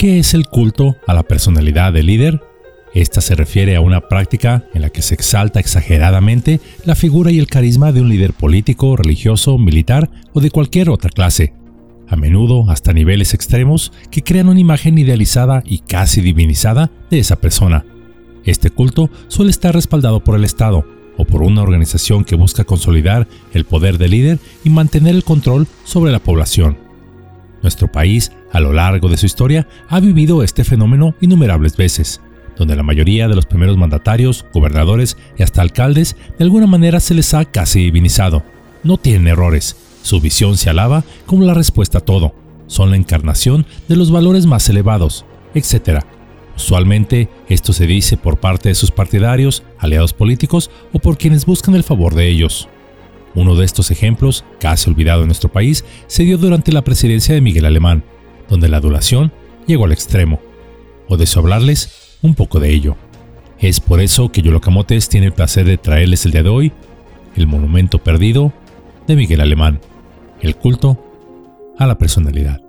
¿Qué es el culto a la personalidad del líder? Esta se refiere a una práctica en la que se exalta exageradamente la figura y el carisma de un líder político, religioso, militar o de cualquier otra clase, a menudo hasta niveles extremos que crean una imagen idealizada y casi divinizada de esa persona. Este culto suele estar respaldado por el Estado o por una organización que busca consolidar el poder del líder y mantener el control sobre la población. Nuestro país, a lo largo de su historia, ha vivido este fenómeno innumerables veces donde la mayoría de los primeros mandatarios, gobernadores y hasta alcaldes de alguna manera se les ha casi divinizado. No tienen errores, su visión se alaba como la respuesta a todo, son la encarnación de los valores más elevados, etc. Usualmente esto se dice por parte de sus partidarios, aliados políticos o por quienes buscan el favor de ellos. Uno de estos ejemplos, casi olvidado en nuestro país, se dio durante la presidencia de Miguel Alemán, donde la adulación llegó al extremo. O de hablarles un poco de ello. Es por eso que Yolocamotes tiene el placer de traerles el día de hoy el monumento perdido de Miguel Alemán, el culto a la personalidad.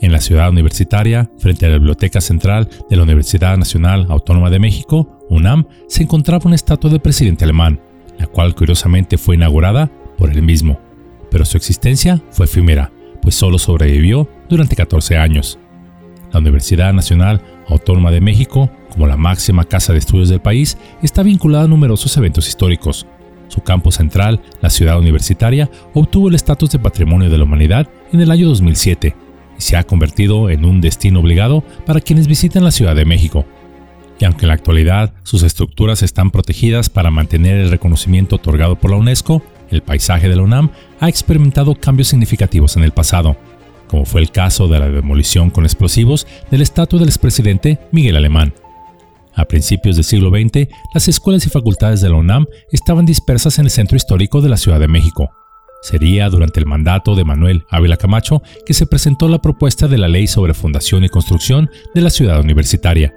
En la ciudad universitaria, frente a la Biblioteca Central de la Universidad Nacional Autónoma de México, UNAM, se encontraba una estatua del presidente alemán, la cual curiosamente fue inaugurada por él mismo. Pero su existencia fue efímera, pues solo sobrevivió durante 14 años. La Universidad Nacional Autónoma de México, como la máxima casa de estudios del país, está vinculada a numerosos eventos históricos. Su campo central, la ciudad universitaria, obtuvo el estatus de Patrimonio de la Humanidad en el año 2007 y se ha convertido en un destino obligado para quienes visitan la Ciudad de México. Y aunque en la actualidad sus estructuras están protegidas para mantener el reconocimiento otorgado por la UNESCO, el paisaje de la UNAM ha experimentado cambios significativos en el pasado como fue el caso de la demolición con explosivos de la estatua del expresidente Miguel Alemán. A principios del siglo XX, las escuelas y facultades de la UNAM estaban dispersas en el centro histórico de la Ciudad de México. Sería durante el mandato de Manuel Ávila Camacho que se presentó la propuesta de la Ley sobre Fundación y Construcción de la Ciudad Universitaria,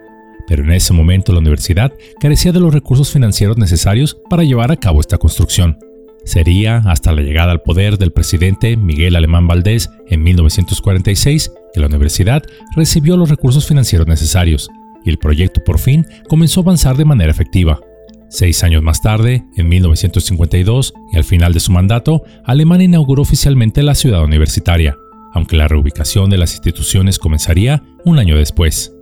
pero en ese momento la universidad carecía de los recursos financieros necesarios para llevar a cabo esta construcción. Sería hasta la llegada al poder del presidente Miguel Alemán Valdés en 1946 que la universidad recibió los recursos financieros necesarios y el proyecto por fin comenzó a avanzar de manera efectiva. Seis años más tarde, en 1952 y al final de su mandato, Alemania inauguró oficialmente la ciudad universitaria, aunque la reubicación de las instituciones comenzaría un año después.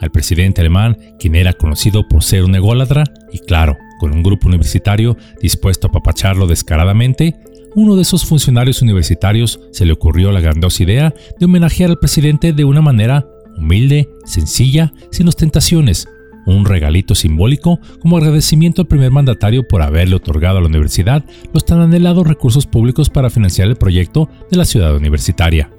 Al presidente alemán, quien era conocido por ser un ególatra y claro, con un grupo universitario dispuesto a papacharlo descaradamente, uno de esos funcionarios universitarios se le ocurrió la grandiosa idea de homenajear al presidente de una manera humilde, sencilla, sin ostentaciones, un regalito simbólico como agradecimiento al primer mandatario por haberle otorgado a la universidad los tan anhelados recursos públicos para financiar el proyecto de la ciudad universitaria.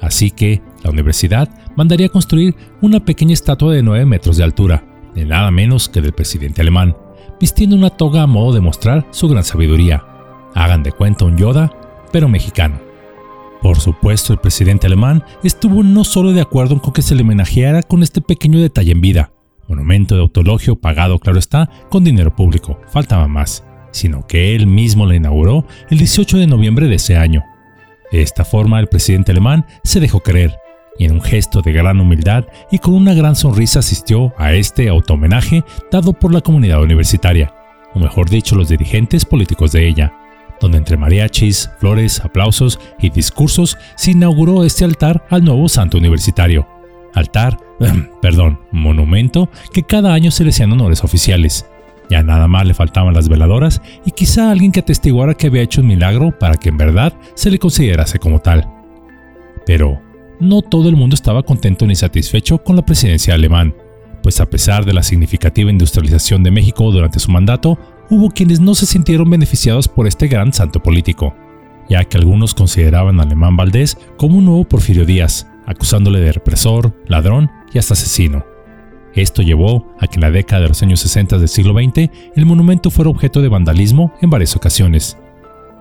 Así que la universidad mandaría construir una pequeña estatua de 9 metros de altura, de nada menos que del presidente alemán, vistiendo una toga a modo de mostrar su gran sabiduría. Hagan de cuenta un Yoda, pero mexicano. Por supuesto, el presidente alemán estuvo no solo de acuerdo con que se le homenajeara con este pequeño detalle en vida, monumento de autologio pagado, claro está, con dinero público, faltaba más, sino que él mismo la inauguró el 18 de noviembre de ese año. De esta forma, el presidente alemán se dejó creer y en un gesto de gran humildad y con una gran sonrisa asistió a este auto-homenaje dado por la comunidad universitaria, o mejor dicho los dirigentes políticos de ella, donde entre mariachis, flores, aplausos y discursos se inauguró este altar al nuevo santo universitario. Altar, perdón, monumento que cada año se le hacían honores oficiales. Ya nada más le faltaban las veladoras y quizá alguien que atestiguara que había hecho un milagro para que en verdad se le considerase como tal. Pero, no todo el mundo estaba contento ni satisfecho con la presidencia alemán, pues a pesar de la significativa industrialización de México durante su mandato, hubo quienes no se sintieron beneficiados por este gran santo político, ya que algunos consideraban a Alemán Valdés como un nuevo Porfirio Díaz, acusándole de represor, ladrón y hasta asesino. Esto llevó a que en la década de los años 60 del siglo XX el monumento fuera objeto de vandalismo en varias ocasiones.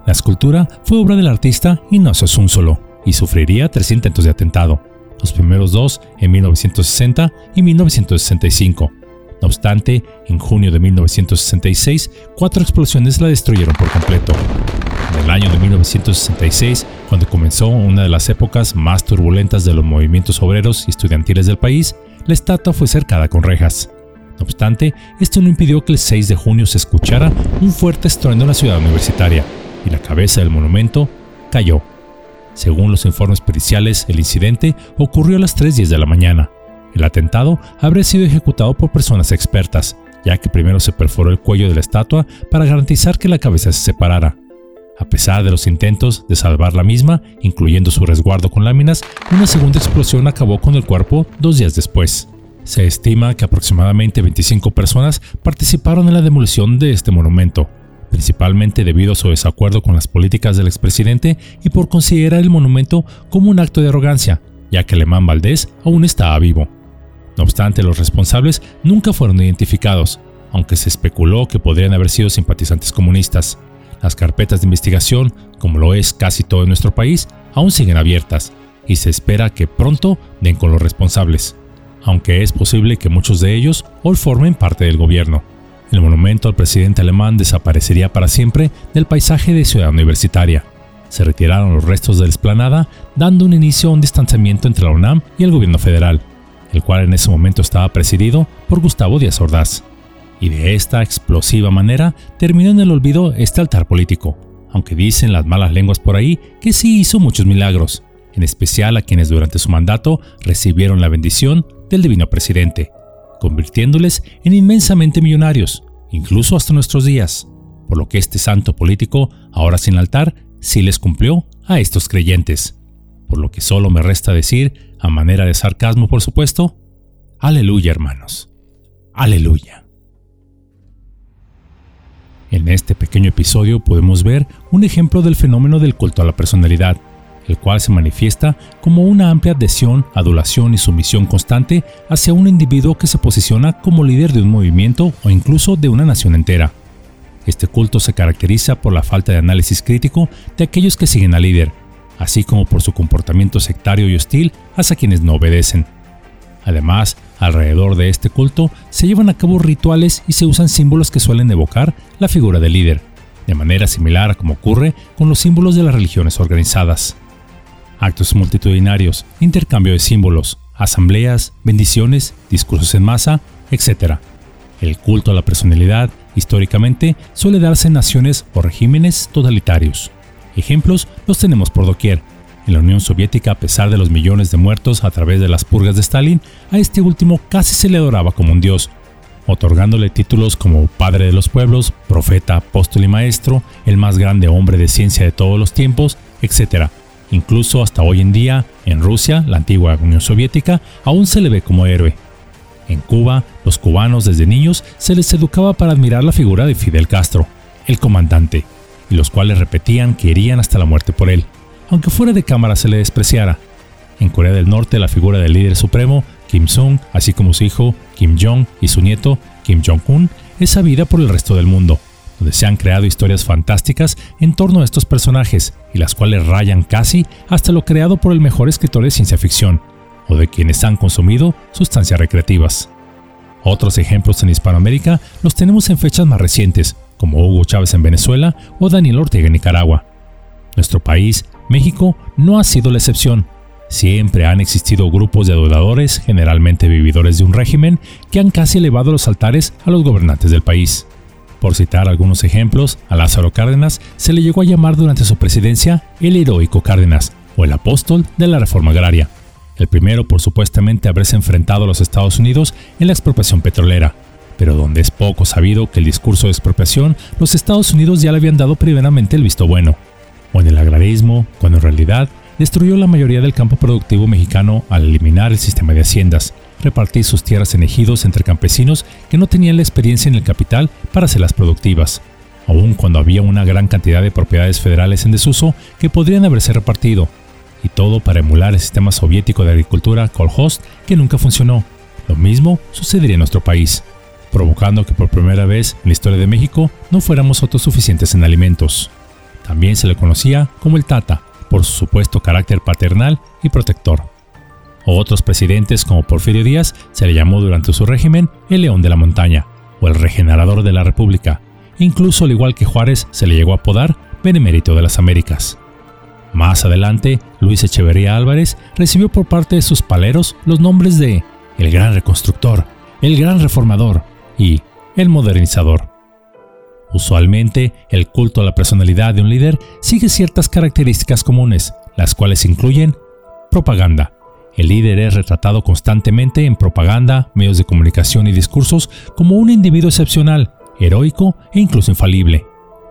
La escultura fue obra del artista Ignacio solo y sufriría tres intentos de atentado, los primeros dos en 1960 y 1965. No obstante, en junio de 1966, cuatro explosiones la destruyeron por completo. En el año de 1966, cuando comenzó una de las épocas más turbulentas de los movimientos obreros y estudiantiles del país, la estatua fue cercada con rejas. No obstante, esto no impidió que el 6 de junio se escuchara un fuerte estruendo en la ciudad universitaria y la cabeza del monumento cayó. Según los informes periciales, el incidente ocurrió a las 3.10 de la mañana. El atentado habría sido ejecutado por personas expertas, ya que primero se perforó el cuello de la estatua para garantizar que la cabeza se separara. A pesar de los intentos de salvar la misma, incluyendo su resguardo con láminas, una segunda explosión acabó con el cuerpo dos días después. Se estima que aproximadamente 25 personas participaron en la demolición de este monumento, principalmente debido a su desacuerdo con las políticas del expresidente y por considerar el monumento como un acto de arrogancia, ya que Alemán Valdés aún estaba vivo. No obstante, los responsables nunca fueron identificados, aunque se especuló que podrían haber sido simpatizantes comunistas. Las carpetas de investigación, como lo es casi todo en nuestro país, aún siguen abiertas, y se espera que pronto den con los responsables aunque es posible que muchos de ellos hoy formen parte del gobierno. El monumento al presidente alemán desaparecería para siempre del paisaje de Ciudad Universitaria. Se retiraron los restos de la explanada, dando un inicio a un distanciamiento entre la UNAM y el gobierno federal, el cual en ese momento estaba presidido por Gustavo Díaz Ordaz. Y de esta explosiva manera terminó en el olvido este altar político, aunque dicen las malas lenguas por ahí que sí hizo muchos milagros, en especial a quienes durante su mandato recibieron la bendición del divino presidente, convirtiéndoles en inmensamente millonarios, incluso hasta nuestros días, por lo que este santo político, ahora sin altar, sí les cumplió a estos creyentes. Por lo que solo me resta decir, a manera de sarcasmo por supuesto, aleluya hermanos, aleluya. En este pequeño episodio podemos ver un ejemplo del fenómeno del culto a la personalidad, el cual se manifiesta como una amplia adhesión, adulación y sumisión constante hacia un individuo que se posiciona como líder de un movimiento o incluso de una nación entera. Este culto se caracteriza por la falta de análisis crítico de aquellos que siguen al líder, así como por su comportamiento sectario y hostil hacia quienes no obedecen. Además, alrededor de este culto se llevan a cabo rituales y se usan símbolos que suelen evocar la figura del líder, de manera similar a como ocurre con los símbolos de las religiones organizadas actos multitudinarios, intercambio de símbolos, asambleas, bendiciones, discursos en masa, etc. El culto a la personalidad, históricamente, suele darse en naciones o regímenes totalitarios. Ejemplos los tenemos por doquier. En la Unión Soviética, a pesar de los millones de muertos a través de las purgas de Stalin, a este último casi se le adoraba como un dios, otorgándole títulos como Padre de los Pueblos, Profeta, Apóstol y Maestro, el más grande hombre de ciencia de todos los tiempos, etc. Incluso hasta hoy en día, en Rusia, la antigua Unión Soviética, aún se le ve como héroe. En Cuba, los cubanos desde niños se les educaba para admirar la figura de Fidel Castro, el comandante, y los cuales repetían que irían hasta la muerte por él, aunque fuera de cámara se le despreciara. En Corea del Norte, la figura del líder supremo, Kim Jong, así como su hijo Kim Jong y su nieto Kim Jong-un, es sabida por el resto del mundo donde se han creado historias fantásticas en torno a estos personajes y las cuales rayan casi hasta lo creado por el mejor escritor de ciencia ficción, o de quienes han consumido sustancias recreativas. Otros ejemplos en Hispanoamérica los tenemos en fechas más recientes, como Hugo Chávez en Venezuela o Daniel Ortega en Nicaragua. Nuestro país, México, no ha sido la excepción. Siempre han existido grupos de adoradores, generalmente vividores de un régimen, que han casi elevado los altares a los gobernantes del país. Por citar algunos ejemplos, a Lázaro Cárdenas se le llegó a llamar durante su presidencia el heroico Cárdenas o el apóstol de la reforma agraria. El primero por supuestamente haberse enfrentado a los Estados Unidos en la expropiación petrolera, pero donde es poco sabido que el discurso de expropiación los Estados Unidos ya le habían dado primeramente el visto bueno, o en el agrarismo, cuando en realidad destruyó la mayoría del campo productivo mexicano al eliminar el sistema de haciendas, repartir sus tierras en ejidos entre campesinos que no tenían la experiencia en el capital para hacerlas productivas, aun cuando había una gran cantidad de propiedades federales en desuso que podrían haberse repartido, y todo para emular el sistema soviético de agricultura Kolhost que nunca funcionó. Lo mismo sucedería en nuestro país, provocando que por primera vez en la historia de México no fuéramos autosuficientes en alimentos. También se le conocía como el Tata, por su supuesto carácter paternal y protector. otros presidentes como Porfirio Díaz se le llamó durante su régimen el León de la Montaña o el Regenerador de la República. incluso al igual que Juárez se le llegó a apodar benemérito de las Américas. Más adelante, Luis Echeverría Álvarez recibió por parte de sus paleros los nombres de el gran reconstructor, el gran reformador y el modernizador. Usualmente, el culto a la personalidad de un líder sigue ciertas características comunes, las cuales incluyen propaganda. El líder es retratado constantemente en propaganda, medios de comunicación y discursos como un individuo excepcional, heroico e incluso infalible.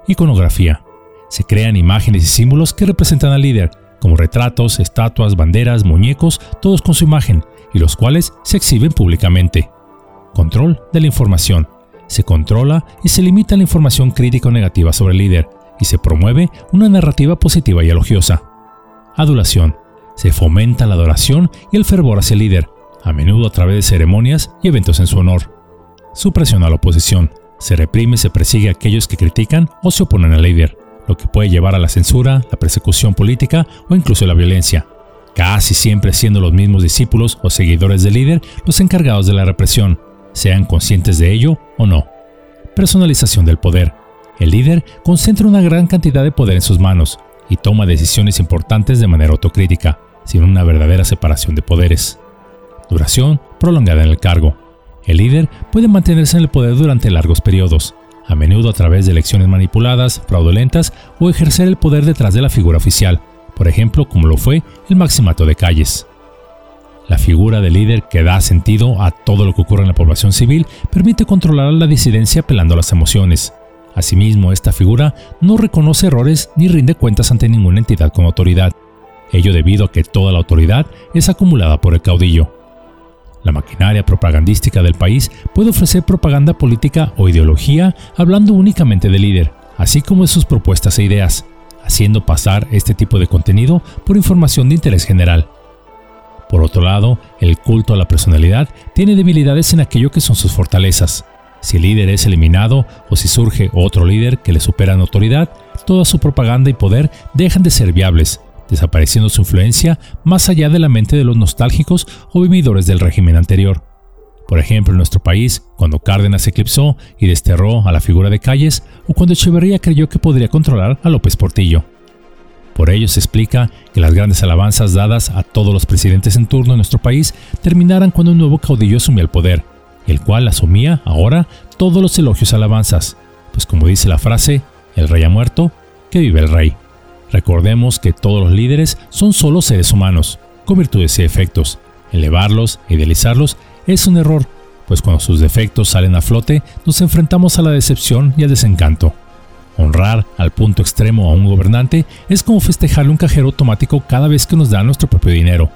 Iconografía se crean imágenes y símbolos que representan al líder, como retratos, estatuas, banderas, muñecos, todos con su imagen, y los cuales se exhiben públicamente. Control de la información. Se controla y se limita la información crítica o negativa sobre el líder, y se promueve una narrativa positiva y elogiosa. Adulación. Se fomenta la adoración y el fervor hacia el líder, a menudo a través de ceremonias y eventos en su honor. Supresión a la oposición. Se reprime y se persigue a aquellos que critican o se oponen al líder lo que puede llevar a la censura, la persecución política o incluso la violencia, casi siempre siendo los mismos discípulos o seguidores del líder los encargados de la represión, sean conscientes de ello o no. Personalización del poder. El líder concentra una gran cantidad de poder en sus manos y toma decisiones importantes de manera autocrítica, sin una verdadera separación de poderes. Duración prolongada en el cargo. El líder puede mantenerse en el poder durante largos periodos, a menudo a través de elecciones manipuladas, fraudulentas o ejercer el poder detrás de la figura oficial, por ejemplo como lo fue el maximato de calles. La figura de líder que da sentido a todo lo que ocurre en la población civil permite controlar la disidencia apelando a las emociones. Asimismo, esta figura no reconoce errores ni rinde cuentas ante ninguna entidad con autoridad, ello debido a que toda la autoridad es acumulada por el caudillo. La maquinaria propagandística del país puede ofrecer propaganda política o ideología hablando únicamente del líder, así como de sus propuestas e ideas, haciendo pasar este tipo de contenido por información de interés general. Por otro lado, el culto a la personalidad tiene debilidades en aquello que son sus fortalezas. Si el líder es eliminado o si surge otro líder que le supera en autoridad, toda su propaganda y poder dejan de ser viables desapareciendo su influencia más allá de la mente de los nostálgicos o vividores del régimen anterior. Por ejemplo, en nuestro país, cuando Cárdenas eclipsó y desterró a la figura de Calles, o cuando Echeverría creyó que podría controlar a López Portillo. Por ello se explica que las grandes alabanzas dadas a todos los presidentes en turno en nuestro país terminaran cuando un nuevo caudillo asumía el poder, el cual asumía ahora todos los elogios alabanzas, pues como dice la frase, el rey ha muerto, que vive el rey. Recordemos que todos los líderes son solo seres humanos, con virtudes y defectos. Elevarlos idealizarlos es un error, pues cuando sus defectos salen a flote nos enfrentamos a la decepción y al desencanto. Honrar al punto extremo a un gobernante es como festejarle un cajero automático cada vez que nos da nuestro propio dinero.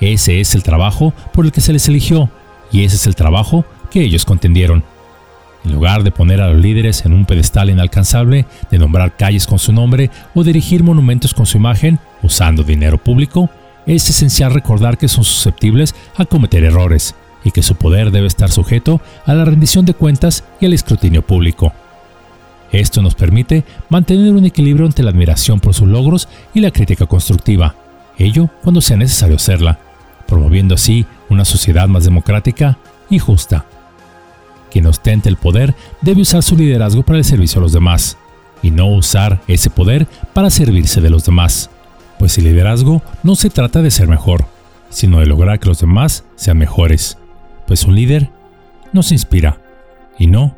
Ese es el trabajo por el que se les eligió y ese es el trabajo que ellos contendieron. En lugar de poner a los líderes en un pedestal inalcanzable, de nombrar calles con su nombre o dirigir monumentos con su imagen, usando dinero público, es esencial recordar que son susceptibles a cometer errores y que su poder debe estar sujeto a la rendición de cuentas y al escrutinio público. Esto nos permite mantener un equilibrio entre la admiración por sus logros y la crítica constructiva, ello cuando sea necesario hacerla, promoviendo así una sociedad más democrática y justa. Quien ostente el poder debe usar su liderazgo para el servicio a los demás, y no usar ese poder para servirse de los demás, pues el liderazgo no se trata de ser mejor, sino de lograr que los demás sean mejores, pues un líder nos inspira y no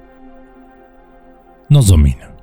nos domina.